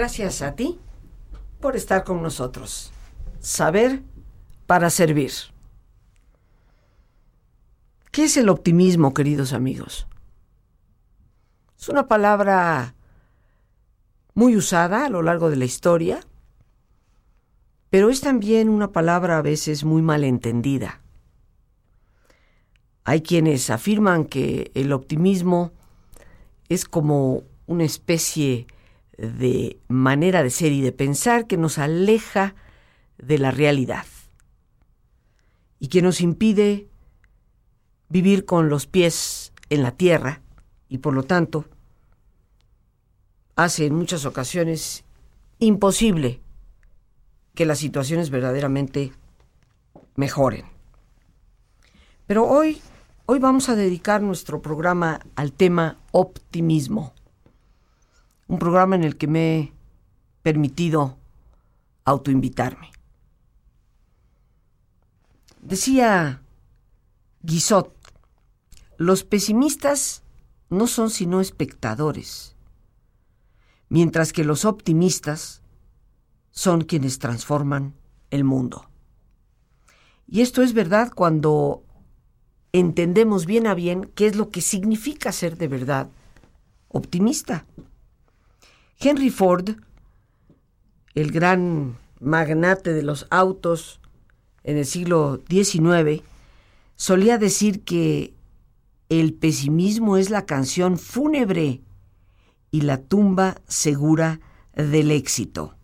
Gracias a ti por estar con nosotros. Saber para servir. ¿Qué es el optimismo, queridos amigos? Es una palabra muy usada a lo largo de la historia, pero es también una palabra a veces muy malentendida. Hay quienes afirman que el optimismo es como una especie de manera de ser y de pensar que nos aleja de la realidad y que nos impide vivir con los pies en la tierra y por lo tanto hace en muchas ocasiones imposible que las situaciones verdaderamente mejoren. Pero hoy, hoy vamos a dedicar nuestro programa al tema optimismo, un programa en el que me he permitido autoinvitarme. Decía Guizot, los pesimistas no son sino espectadores, mientras que los optimistas son quienes transforman el mundo. Y esto es verdad cuando entendemos bien a bien qué es lo que significa ser de verdad optimista. Henry Ford, el gran magnate de los autos en el siglo XIX, solía decir que el pesimismo es la canción fúnebre y la tumba segura del éxito.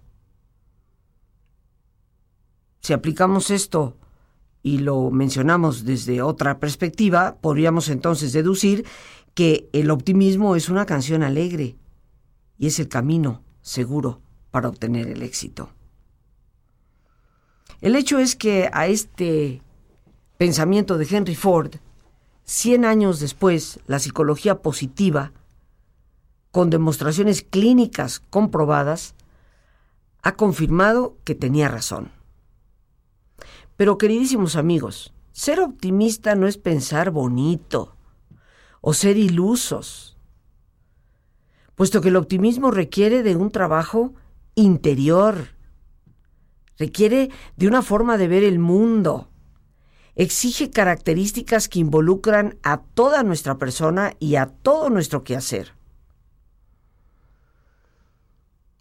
Si aplicamos esto y lo mencionamos desde otra perspectiva, podríamos entonces deducir que el optimismo es una canción alegre y es el camino seguro para obtener el éxito. El hecho es que a este pensamiento de Henry Ford, cien años después, la psicología positiva, con demostraciones clínicas comprobadas, ha confirmado que tenía razón. Pero queridísimos amigos, ser optimista no es pensar bonito o ser ilusos, puesto que el optimismo requiere de un trabajo interior, requiere de una forma de ver el mundo, exige características que involucran a toda nuestra persona y a todo nuestro quehacer.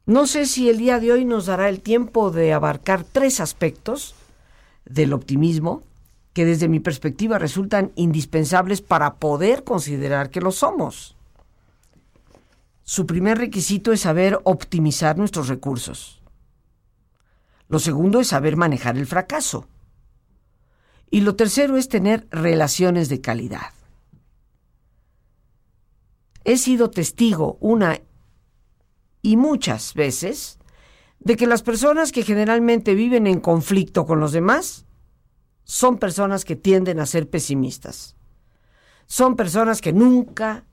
No sé si el día de hoy nos dará el tiempo de abarcar tres aspectos del optimismo que desde mi perspectiva resultan indispensables para poder considerar que lo somos. Su primer requisito es saber optimizar nuestros recursos. Lo segundo es saber manejar el fracaso. Y lo tercero es tener relaciones de calidad. He sido testigo una y muchas veces de que las personas que generalmente viven en conflicto con los demás son personas que tienden a ser pesimistas. Son personas que nunca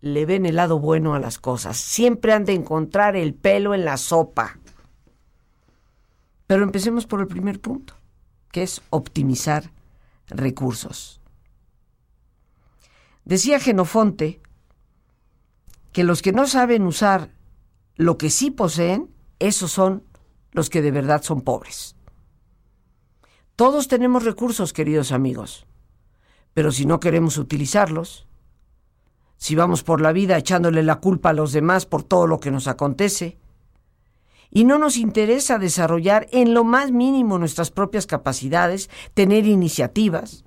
le ven el lado bueno a las cosas. Siempre han de encontrar el pelo en la sopa. Pero empecemos por el primer punto, que es optimizar recursos. Decía Genofonte que los que no saben usar lo que sí poseen, esos son los que de verdad son pobres. Todos tenemos recursos, queridos amigos, pero si no queremos utilizarlos, si vamos por la vida echándole la culpa a los demás por todo lo que nos acontece, y no nos interesa desarrollar en lo más mínimo nuestras propias capacidades, tener iniciativas,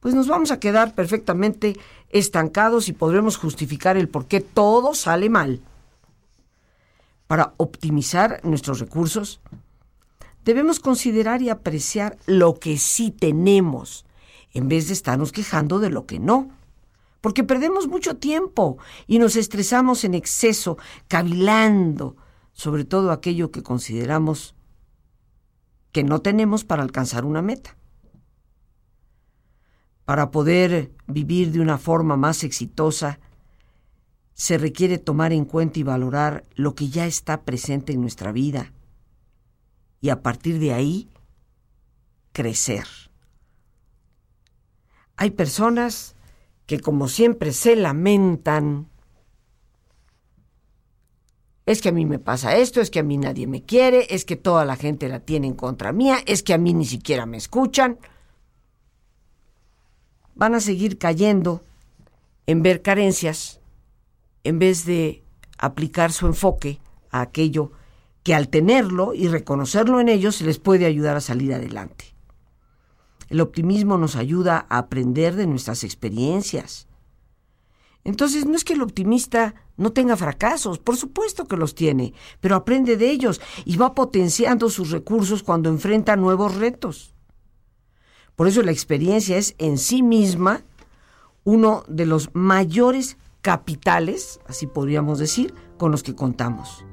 pues nos vamos a quedar perfectamente estancados y podremos justificar el por qué todo sale mal. Para optimizar nuestros recursos, debemos considerar y apreciar lo que sí tenemos, en vez de estarnos quejando de lo que no. Porque perdemos mucho tiempo y nos estresamos en exceso, cavilando, sobre todo aquello que consideramos que no tenemos para alcanzar una meta. Para poder vivir de una forma más exitosa, se requiere tomar en cuenta y valorar lo que ya está presente en nuestra vida y a partir de ahí crecer. Hay personas que como siempre se lamentan es que a mí me pasa esto, es que a mí nadie me quiere, es que toda la gente la tiene en contra mía, es que a mí ni siquiera me escuchan. Van a seguir cayendo en ver carencias en vez de aplicar su enfoque a aquello que al tenerlo y reconocerlo en ellos les puede ayudar a salir adelante. El optimismo nos ayuda a aprender de nuestras experiencias. Entonces no es que el optimista no tenga fracasos, por supuesto que los tiene, pero aprende de ellos y va potenciando sus recursos cuando enfrenta nuevos retos. Por eso la experiencia es en sí misma uno de los mayores capitales, así podríamos decir, con los que contamos.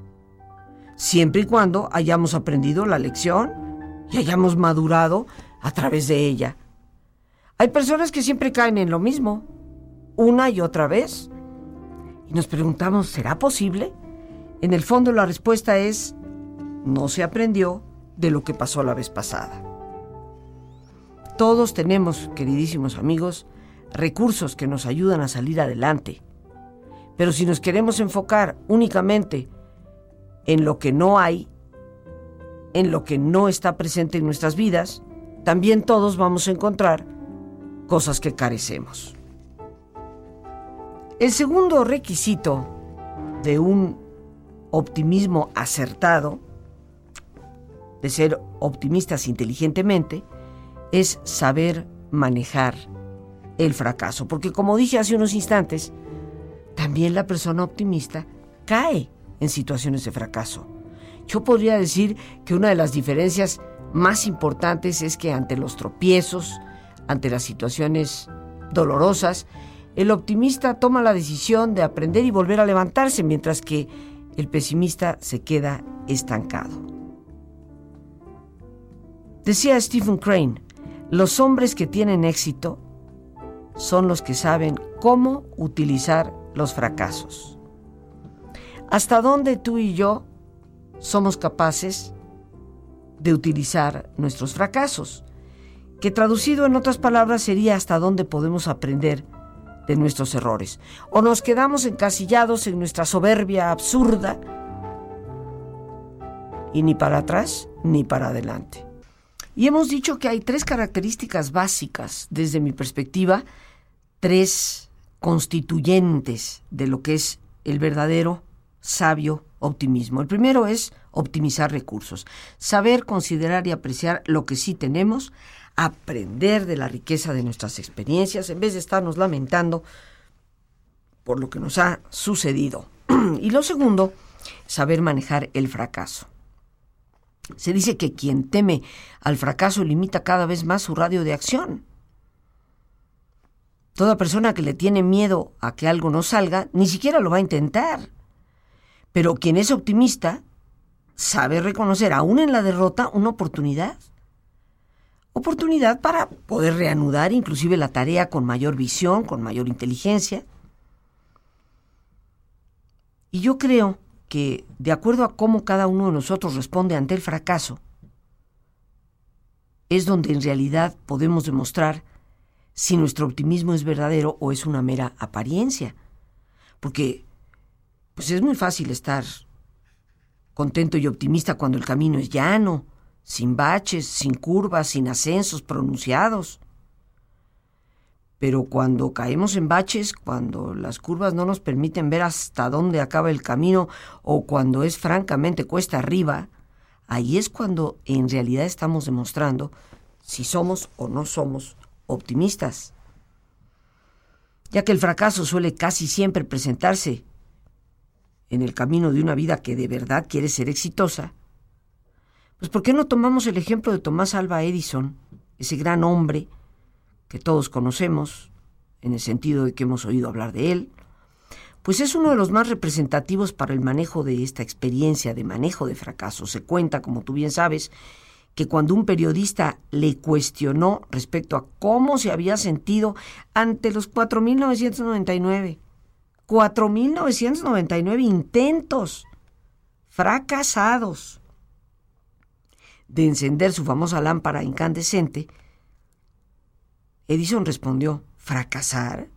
Siempre y cuando hayamos aprendido la lección y hayamos madurado a través de ella. Hay personas que siempre caen en lo mismo, una y otra vez. Y nos preguntamos, ¿será posible? En el fondo la respuesta es, no se aprendió de lo que pasó la vez pasada. Todos tenemos, queridísimos amigos, recursos que nos ayudan a salir adelante. Pero si nos queremos enfocar únicamente en lo que no hay, en lo que no está presente en nuestras vidas, también todos vamos a encontrar cosas que carecemos. El segundo requisito de un optimismo acertado, de ser optimistas inteligentemente, es saber manejar el fracaso. Porque como dije hace unos instantes, también la persona optimista cae en situaciones de fracaso. Yo podría decir que una de las diferencias más importantes es que ante los tropiezos, ante las situaciones dolorosas, el optimista toma la decisión de aprender y volver a levantarse, mientras que el pesimista se queda estancado. Decía Stephen Crane, los hombres que tienen éxito son los que saben cómo utilizar los fracasos. ¿Hasta dónde tú y yo somos capaces de utilizar nuestros fracasos? Que traducido en otras palabras sería hasta dónde podemos aprender de nuestros errores. O nos quedamos encasillados en nuestra soberbia absurda y ni para atrás ni para adelante. Y hemos dicho que hay tres características básicas, desde mi perspectiva, tres constituyentes de lo que es el verdadero sabio optimismo. El primero es optimizar recursos, saber considerar y apreciar lo que sí tenemos, aprender de la riqueza de nuestras experiencias en vez de estarnos lamentando por lo que nos ha sucedido. y lo segundo, saber manejar el fracaso. Se dice que quien teme al fracaso limita cada vez más su radio de acción. Toda persona que le tiene miedo a que algo no salga, ni siquiera lo va a intentar. Pero quien es optimista sabe reconocer, aún en la derrota, una oportunidad. Oportunidad para poder reanudar inclusive la tarea con mayor visión, con mayor inteligencia. Y yo creo que, de acuerdo a cómo cada uno de nosotros responde ante el fracaso, es donde en realidad podemos demostrar si nuestro optimismo es verdadero o es una mera apariencia. Porque pues es muy fácil estar contento y optimista cuando el camino es llano, sin baches, sin curvas, sin ascensos pronunciados. Pero cuando caemos en baches, cuando las curvas no nos permiten ver hasta dónde acaba el camino o cuando es francamente cuesta arriba, ahí es cuando en realidad estamos demostrando si somos o no somos optimistas. Ya que el fracaso suele casi siempre presentarse en el camino de una vida que de verdad quiere ser exitosa, pues ¿por qué no tomamos el ejemplo de Tomás Alba Edison, ese gran hombre que todos conocemos, en el sentido de que hemos oído hablar de él, pues es uno de los más representativos para el manejo de esta experiencia de manejo de fracaso. Se cuenta, como tú bien sabes, que cuando un periodista le cuestionó respecto a cómo se había sentido ante los 4.999, 4.999 intentos fracasados de encender su famosa lámpara incandescente, Edison respondió, ¿fracasar?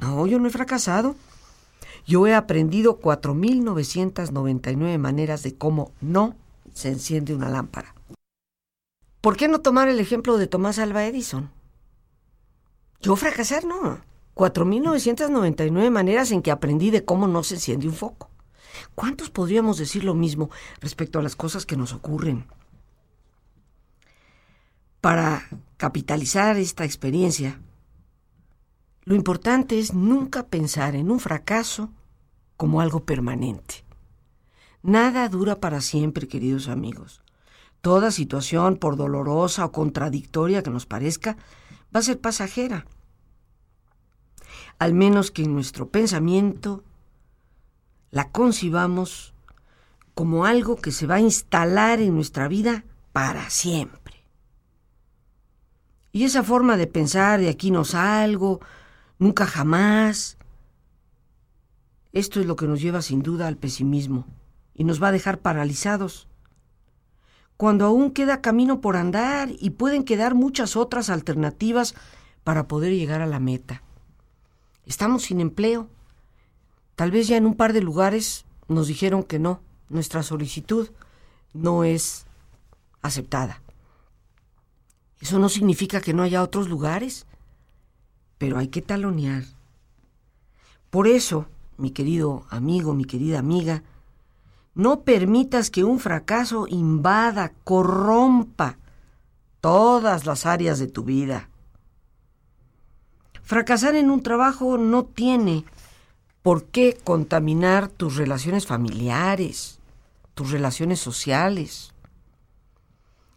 No, yo no he fracasado. Yo he aprendido 4.999 maneras de cómo no se enciende una lámpara. ¿Por qué no tomar el ejemplo de Tomás Alba Edison? Yo fracasar no. 4.999 maneras en que aprendí de cómo no se enciende un foco. ¿Cuántos podríamos decir lo mismo respecto a las cosas que nos ocurren? Para capitalizar esta experiencia, lo importante es nunca pensar en un fracaso como algo permanente. Nada dura para siempre, queridos amigos. Toda situación, por dolorosa o contradictoria que nos parezca, va a ser pasajera. Al menos que en nuestro pensamiento la concibamos como algo que se va a instalar en nuestra vida para siempre. Y esa forma de pensar de aquí no salgo, nunca jamás, esto es lo que nos lleva sin duda al pesimismo y nos va a dejar paralizados. Cuando aún queda camino por andar y pueden quedar muchas otras alternativas para poder llegar a la meta. Estamos sin empleo, Tal vez ya en un par de lugares nos dijeron que no, nuestra solicitud no es aceptada. Eso no significa que no haya otros lugares, pero hay que talonear. Por eso, mi querido amigo, mi querida amiga, no permitas que un fracaso invada, corrompa todas las áreas de tu vida. Fracasar en un trabajo no tiene ¿Por qué contaminar tus relaciones familiares, tus relaciones sociales?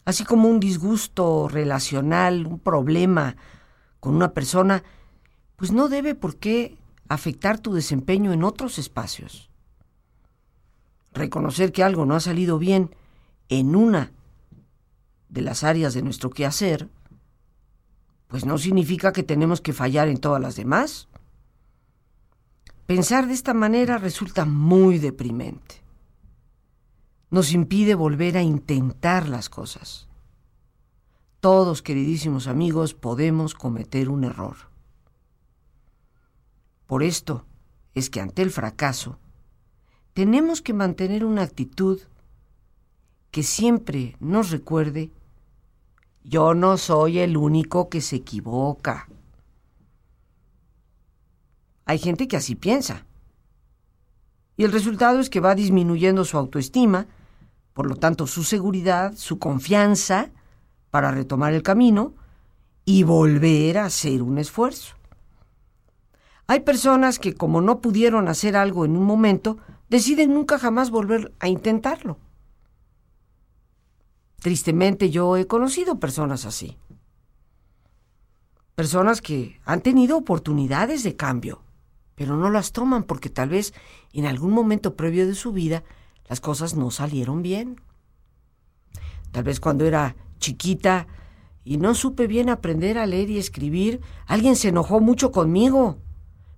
Así como un disgusto relacional, un problema con una persona, pues no debe por qué afectar tu desempeño en otros espacios. Reconocer que algo no ha salido bien en una de las áreas de nuestro quehacer, pues no significa que tenemos que fallar en todas las demás. Pensar de esta manera resulta muy deprimente. Nos impide volver a intentar las cosas. Todos, queridísimos amigos, podemos cometer un error. Por esto es que ante el fracaso, tenemos que mantener una actitud que siempre nos recuerde, yo no soy el único que se equivoca. Hay gente que así piensa. Y el resultado es que va disminuyendo su autoestima, por lo tanto su seguridad, su confianza para retomar el camino y volver a hacer un esfuerzo. Hay personas que como no pudieron hacer algo en un momento, deciden nunca jamás volver a intentarlo. Tristemente yo he conocido personas así. Personas que han tenido oportunidades de cambio, pero no las toman porque tal vez en algún momento previo de su vida las cosas no salieron bien. Tal vez cuando era chiquita y no supe bien aprender a leer y escribir, alguien se enojó mucho conmigo.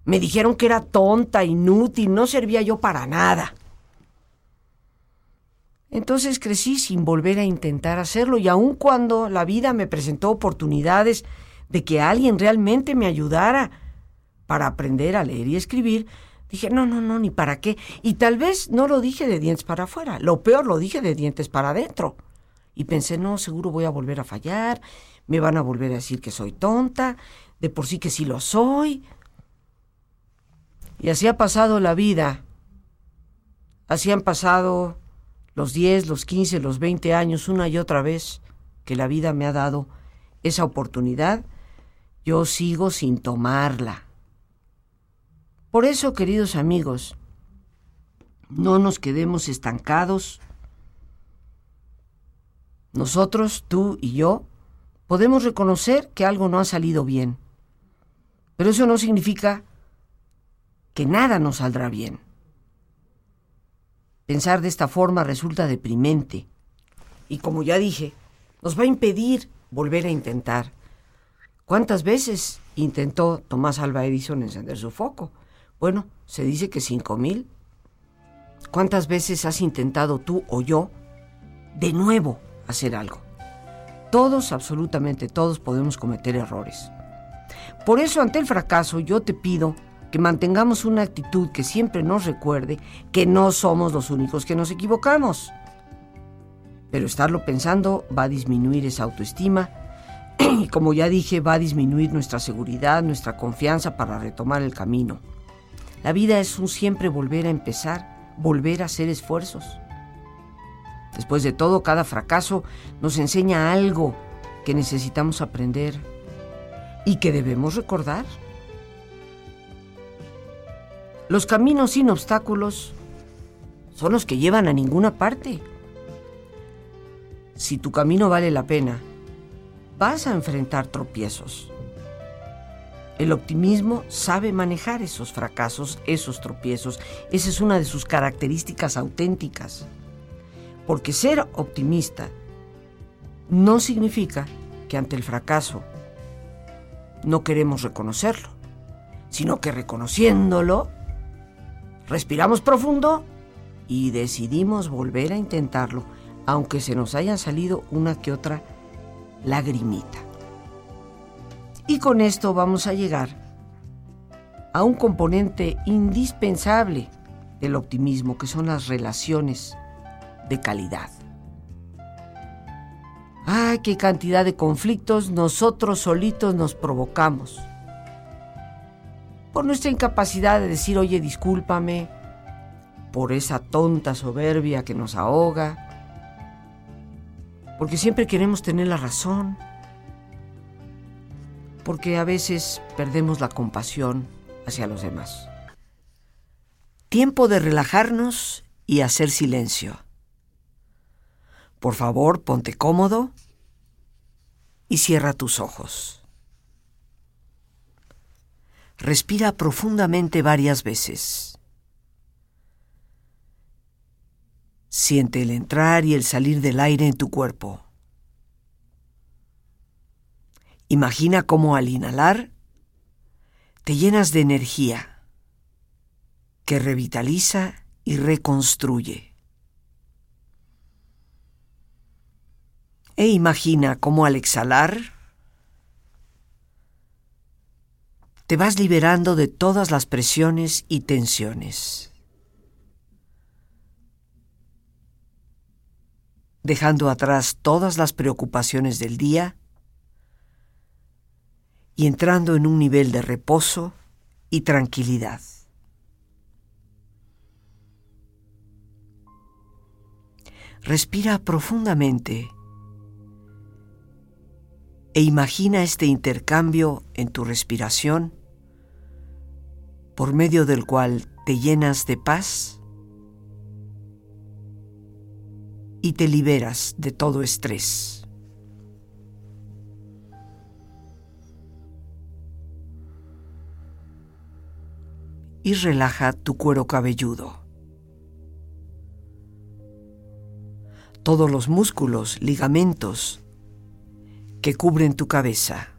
Me dijeron que era tonta, inútil, no servía yo para nada. Entonces crecí sin volver a intentar hacerlo y aun cuando la vida me presentó oportunidades de que alguien realmente me ayudara, para aprender a leer y escribir, dije, no, no, no, ni para qué. Y tal vez no lo dije de dientes para afuera, lo peor lo dije de dientes para adentro. Y pensé, no, seguro voy a volver a fallar, me van a volver a decir que soy tonta, de por sí que sí lo soy. Y así ha pasado la vida. Así han pasado los 10, los 15, los 20 años, una y otra vez que la vida me ha dado esa oportunidad. Yo sigo sin tomarla. Por eso, queridos amigos, no nos quedemos estancados. Nosotros, tú y yo, podemos reconocer que algo no ha salido bien, pero eso no significa que nada nos saldrá bien. Pensar de esta forma resulta deprimente y, como ya dije, nos va a impedir volver a intentar. ¿Cuántas veces intentó Tomás Alba Edison encender su foco? Bueno, se dice que cinco mil. ¿Cuántas veces has intentado tú o yo de nuevo hacer algo? Todos, absolutamente todos, podemos cometer errores. Por eso, ante el fracaso, yo te pido que mantengamos una actitud que siempre nos recuerde que no somos los únicos que nos equivocamos. Pero estarlo pensando va a disminuir esa autoestima y como ya dije va a disminuir nuestra seguridad, nuestra confianza para retomar el camino. La vida es un siempre volver a empezar, volver a hacer esfuerzos. Después de todo, cada fracaso nos enseña algo que necesitamos aprender y que debemos recordar. Los caminos sin obstáculos son los que llevan a ninguna parte. Si tu camino vale la pena, vas a enfrentar tropiezos. El optimismo sabe manejar esos fracasos, esos tropiezos. Esa es una de sus características auténticas. Porque ser optimista no significa que ante el fracaso no queremos reconocerlo, sino que reconociéndolo, respiramos profundo y decidimos volver a intentarlo, aunque se nos haya salido una que otra lagrimita. Y con esto vamos a llegar a un componente indispensable del optimismo, que son las relaciones de calidad. ¡Ay, qué cantidad de conflictos nosotros solitos nos provocamos! Por nuestra incapacidad de decir, oye, discúlpame, por esa tonta soberbia que nos ahoga, porque siempre queremos tener la razón porque a veces perdemos la compasión hacia los demás. Tiempo de relajarnos y hacer silencio. Por favor, ponte cómodo y cierra tus ojos. Respira profundamente varias veces. Siente el entrar y el salir del aire en tu cuerpo. Imagina cómo al inhalar te llenas de energía que revitaliza y reconstruye. E imagina cómo al exhalar te vas liberando de todas las presiones y tensiones, dejando atrás todas las preocupaciones del día y entrando en un nivel de reposo y tranquilidad. Respira profundamente e imagina este intercambio en tu respiración por medio del cual te llenas de paz y te liberas de todo estrés. y relaja tu cuero cabelludo. Todos los músculos, ligamentos que cubren tu cabeza.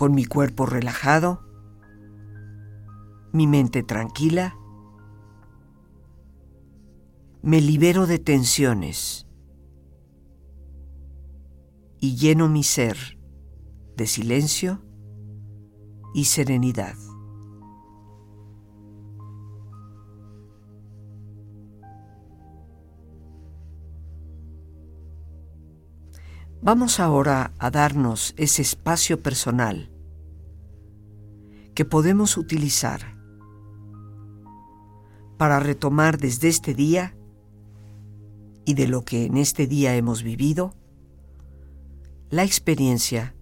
Con mi cuerpo relajado, mi mente tranquila, me libero de tensiones y lleno mi ser de silencio y serenidad. Vamos ahora a darnos ese espacio personal que podemos utilizar para retomar desde este día y de lo que en este día hemos vivido, la experiencia,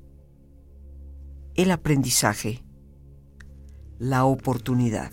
el aprendizaje, la oportunidad.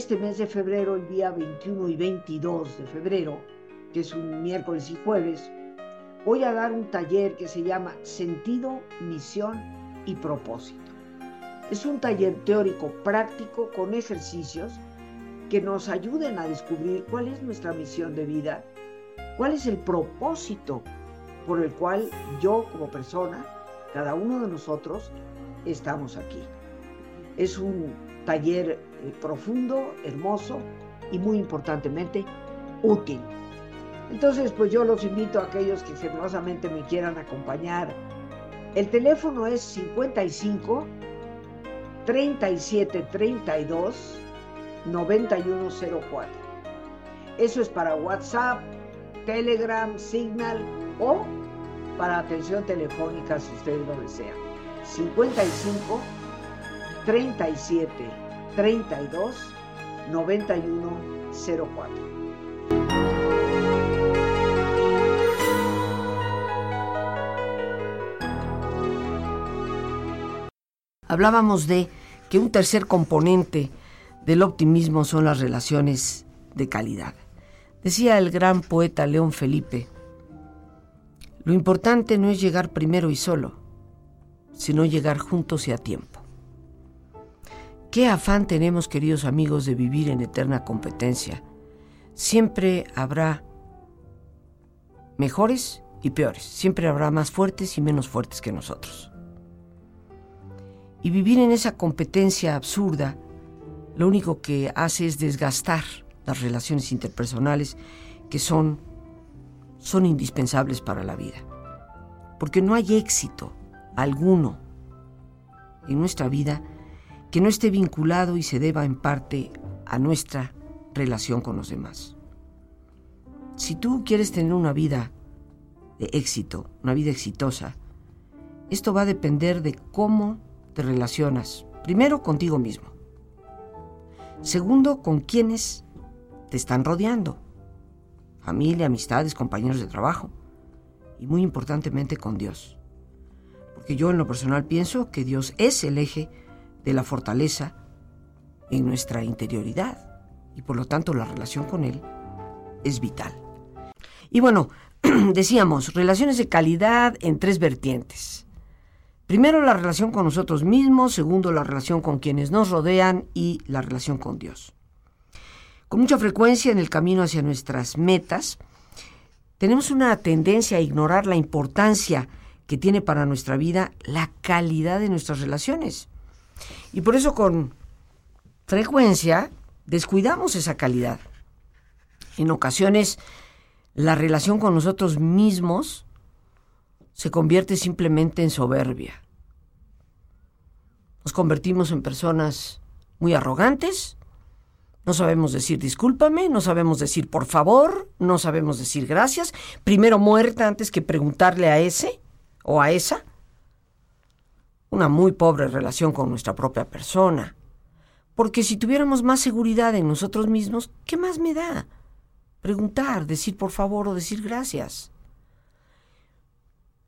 Este mes de febrero, el día 21 y 22 de febrero, que es un miércoles y jueves, voy a dar un taller que se llama Sentido, Misión y Propósito. Es un taller teórico práctico con ejercicios que nos ayuden a descubrir cuál es nuestra misión de vida, cuál es el propósito por el cual yo como persona, cada uno de nosotros, estamos aquí. Es un taller eh, profundo, hermoso y muy importantemente útil. Entonces, pues yo los invito a aquellos que generosamente me quieran acompañar. El teléfono es 55 37 32 9104. Eso es para WhatsApp, Telegram, Signal o para atención telefónica si ustedes lo desean. 55 37 32 9104. Hablábamos de que un tercer componente del optimismo son las relaciones de calidad. Decía el gran poeta León Felipe, lo importante no es llegar primero y solo, sino llegar juntos y a tiempo. Qué afán tenemos, queridos amigos, de vivir en eterna competencia. Siempre habrá mejores y peores. Siempre habrá más fuertes y menos fuertes que nosotros. Y vivir en esa competencia absurda lo único que hace es desgastar las relaciones interpersonales que son, son indispensables para la vida. Porque no hay éxito alguno en nuestra vida que no esté vinculado y se deba en parte a nuestra relación con los demás. Si tú quieres tener una vida de éxito, una vida exitosa, esto va a depender de cómo te relacionas, primero contigo mismo, segundo con quienes te están rodeando, familia, amistades, compañeros de trabajo, y muy importantemente con Dios. Porque yo en lo personal pienso que Dios es el eje de la fortaleza en nuestra interioridad y por lo tanto la relación con Él es vital. Y bueno, decíamos, relaciones de calidad en tres vertientes. Primero la relación con nosotros mismos, segundo la relación con quienes nos rodean y la relación con Dios. Con mucha frecuencia en el camino hacia nuestras metas, tenemos una tendencia a ignorar la importancia que tiene para nuestra vida la calidad de nuestras relaciones. Y por eso con frecuencia descuidamos esa calidad. En ocasiones la relación con nosotros mismos se convierte simplemente en soberbia. Nos convertimos en personas muy arrogantes, no sabemos decir discúlpame, no sabemos decir por favor, no sabemos decir gracias, primero muerta antes que preguntarle a ese o a esa. Una muy pobre relación con nuestra propia persona. Porque si tuviéramos más seguridad en nosotros mismos, ¿qué más me da? preguntar, decir por favor o decir gracias.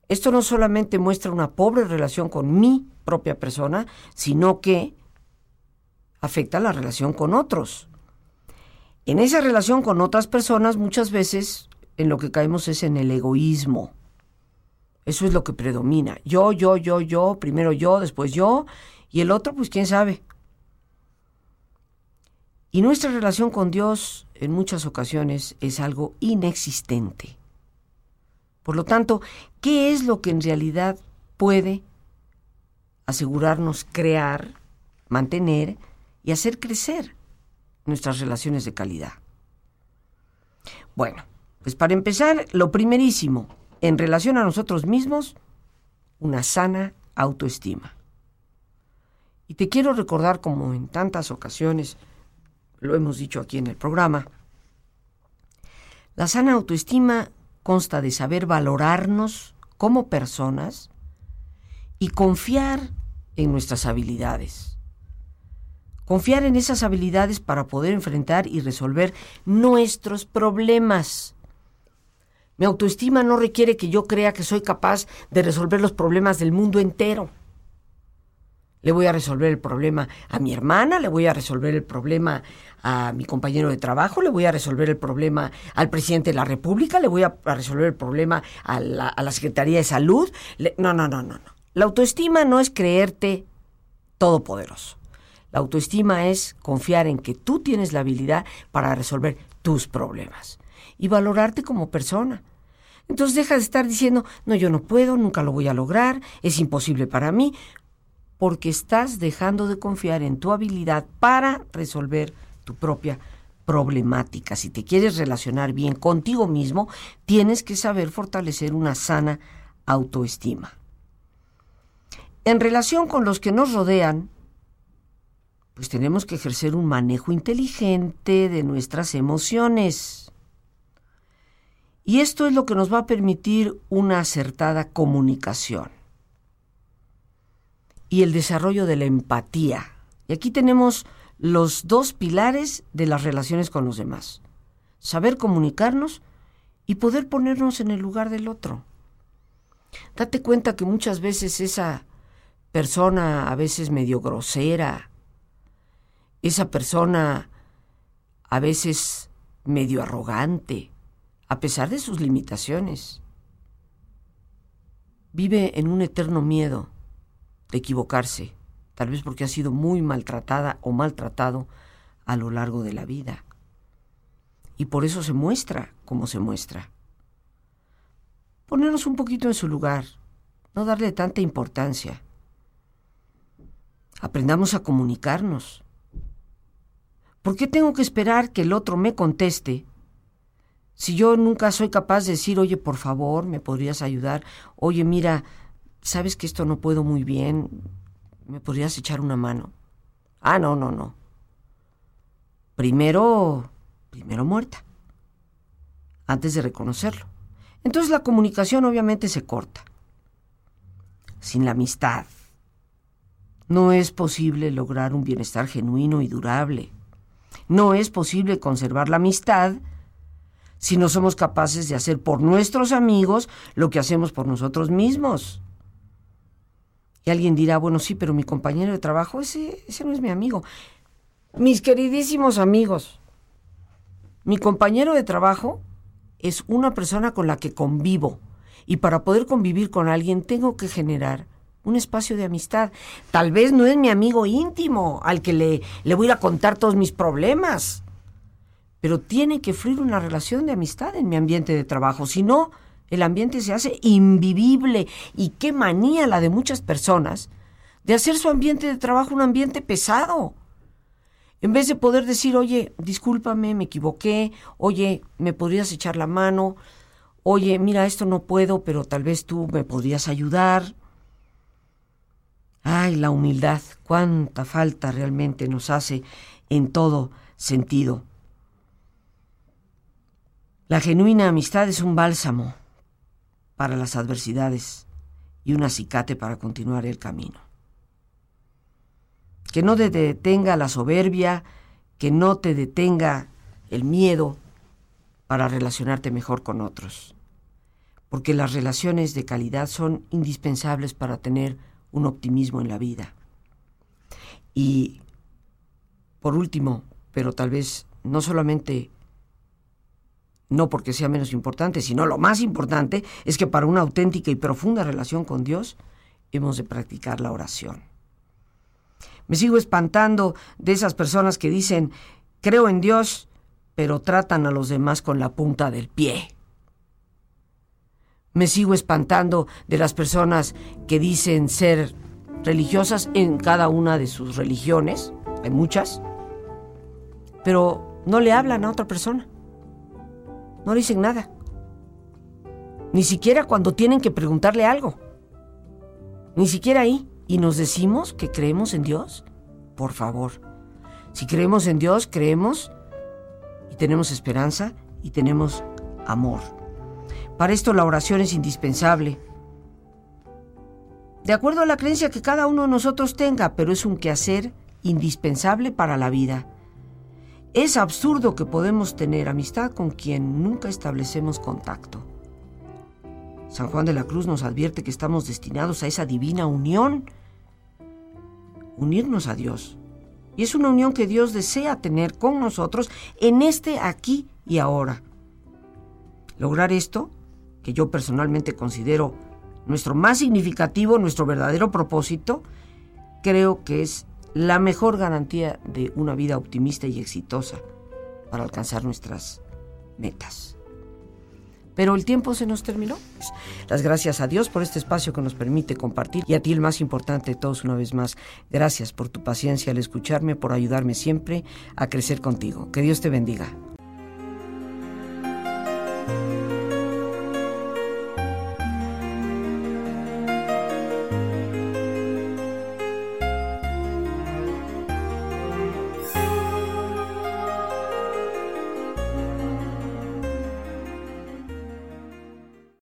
Esto no solamente muestra una pobre relación con mi propia persona, sino que afecta la relación con otros. En esa relación con otras personas muchas veces en lo que caemos es en el egoísmo. Eso es lo que predomina. Yo, yo, yo, yo, primero yo, después yo, y el otro, pues quién sabe. Y nuestra relación con Dios en muchas ocasiones es algo inexistente. Por lo tanto, ¿qué es lo que en realidad puede asegurarnos crear, mantener y hacer crecer nuestras relaciones de calidad? Bueno, pues para empezar, lo primerísimo, en relación a nosotros mismos, una sana autoestima. Y te quiero recordar, como en tantas ocasiones, lo hemos dicho aquí en el programa. La sana autoestima consta de saber valorarnos como personas y confiar en nuestras habilidades. Confiar en esas habilidades para poder enfrentar y resolver nuestros problemas. Mi autoestima no requiere que yo crea que soy capaz de resolver los problemas del mundo entero le voy a resolver el problema a mi hermana, le voy a resolver el problema a mi compañero de trabajo, le voy a resolver el problema al presidente de la República, le voy a resolver el problema a la, Secretaría de Salud. no, no, no, no, no. La autoestima no es creerte todopoderoso. La autoestima es confiar en que tú tienes la habilidad para resolver tus problemas y valorarte como persona. Entonces deja de estar diciendo, no, yo no puedo, nunca lo voy a lograr, es imposible para mí porque estás dejando de confiar en tu habilidad para resolver tu propia problemática. Si te quieres relacionar bien contigo mismo, tienes que saber fortalecer una sana autoestima. En relación con los que nos rodean, pues tenemos que ejercer un manejo inteligente de nuestras emociones. Y esto es lo que nos va a permitir una acertada comunicación y el desarrollo de la empatía. Y aquí tenemos los dos pilares de las relaciones con los demás. Saber comunicarnos y poder ponernos en el lugar del otro. Date cuenta que muchas veces esa persona a veces medio grosera, esa persona a veces medio arrogante, a pesar de sus limitaciones. Vive en un eterno miedo de equivocarse, tal vez porque ha sido muy maltratada o maltratado a lo largo de la vida. Y por eso se muestra como se muestra. Ponernos un poquito en su lugar, no darle tanta importancia. Aprendamos a comunicarnos. ¿Por qué tengo que esperar que el otro me conteste si yo nunca soy capaz de decir, oye, por favor, me podrías ayudar? Oye, mira, sabes que esto no puedo muy bien, ¿me podrías echar una mano? Ah, no, no, no. Primero, primero muerta, antes de reconocerlo. Entonces la comunicación obviamente se corta. Sin la amistad, no es posible lograr un bienestar genuino y durable. No es posible conservar la amistad si no somos capaces de hacer por nuestros amigos lo que hacemos por nosotros mismos. Y alguien dirá, bueno, sí, pero mi compañero de trabajo, ese, ese no es mi amigo. Mis queridísimos amigos, mi compañero de trabajo es una persona con la que convivo. Y para poder convivir con alguien tengo que generar un espacio de amistad. Tal vez no es mi amigo íntimo al que le, le voy a contar todos mis problemas, pero tiene que fluir una relación de amistad en mi ambiente de trabajo. Si no, el ambiente se hace invivible. Y qué manía la de muchas personas de hacer su ambiente de trabajo un ambiente pesado. En vez de poder decir, oye, discúlpame, me equivoqué, oye, me podrías echar la mano, oye, mira, esto no puedo, pero tal vez tú me podrías ayudar. Ay, la humildad, cuánta falta realmente nos hace en todo sentido. La genuina amistad es un bálsamo para las adversidades y un acicate para continuar el camino. Que no te detenga la soberbia, que no te detenga el miedo para relacionarte mejor con otros. Porque las relaciones de calidad son indispensables para tener un optimismo en la vida. Y por último, pero tal vez no solamente no porque sea menos importante, sino lo más importante es que para una auténtica y profunda relación con Dios hemos de practicar la oración. Me sigo espantando de esas personas que dicen, creo en Dios, pero tratan a los demás con la punta del pie. Me sigo espantando de las personas que dicen ser religiosas en cada una de sus religiones, hay muchas, pero no le hablan a otra persona. No le dicen nada. Ni siquiera cuando tienen que preguntarle algo. Ni siquiera ahí. ¿Y nos decimos que creemos en Dios? Por favor. Si creemos en Dios, creemos y tenemos esperanza y tenemos amor. Para esto la oración es indispensable. De acuerdo a la creencia que cada uno de nosotros tenga, pero es un quehacer indispensable para la vida. Es absurdo que podemos tener amistad con quien nunca establecemos contacto. San Juan de la Cruz nos advierte que estamos destinados a esa divina unión, unirnos a Dios. Y es una unión que Dios desea tener con nosotros en este aquí y ahora. Lograr esto que yo personalmente considero nuestro más significativo, nuestro verdadero propósito, creo que es la mejor garantía de una vida optimista y exitosa para alcanzar nuestras metas. Pero el tiempo se nos terminó. Las gracias a Dios por este espacio que nos permite compartir y a ti el más importante de todos una vez más. Gracias por tu paciencia al escucharme, por ayudarme siempre a crecer contigo. Que Dios te bendiga.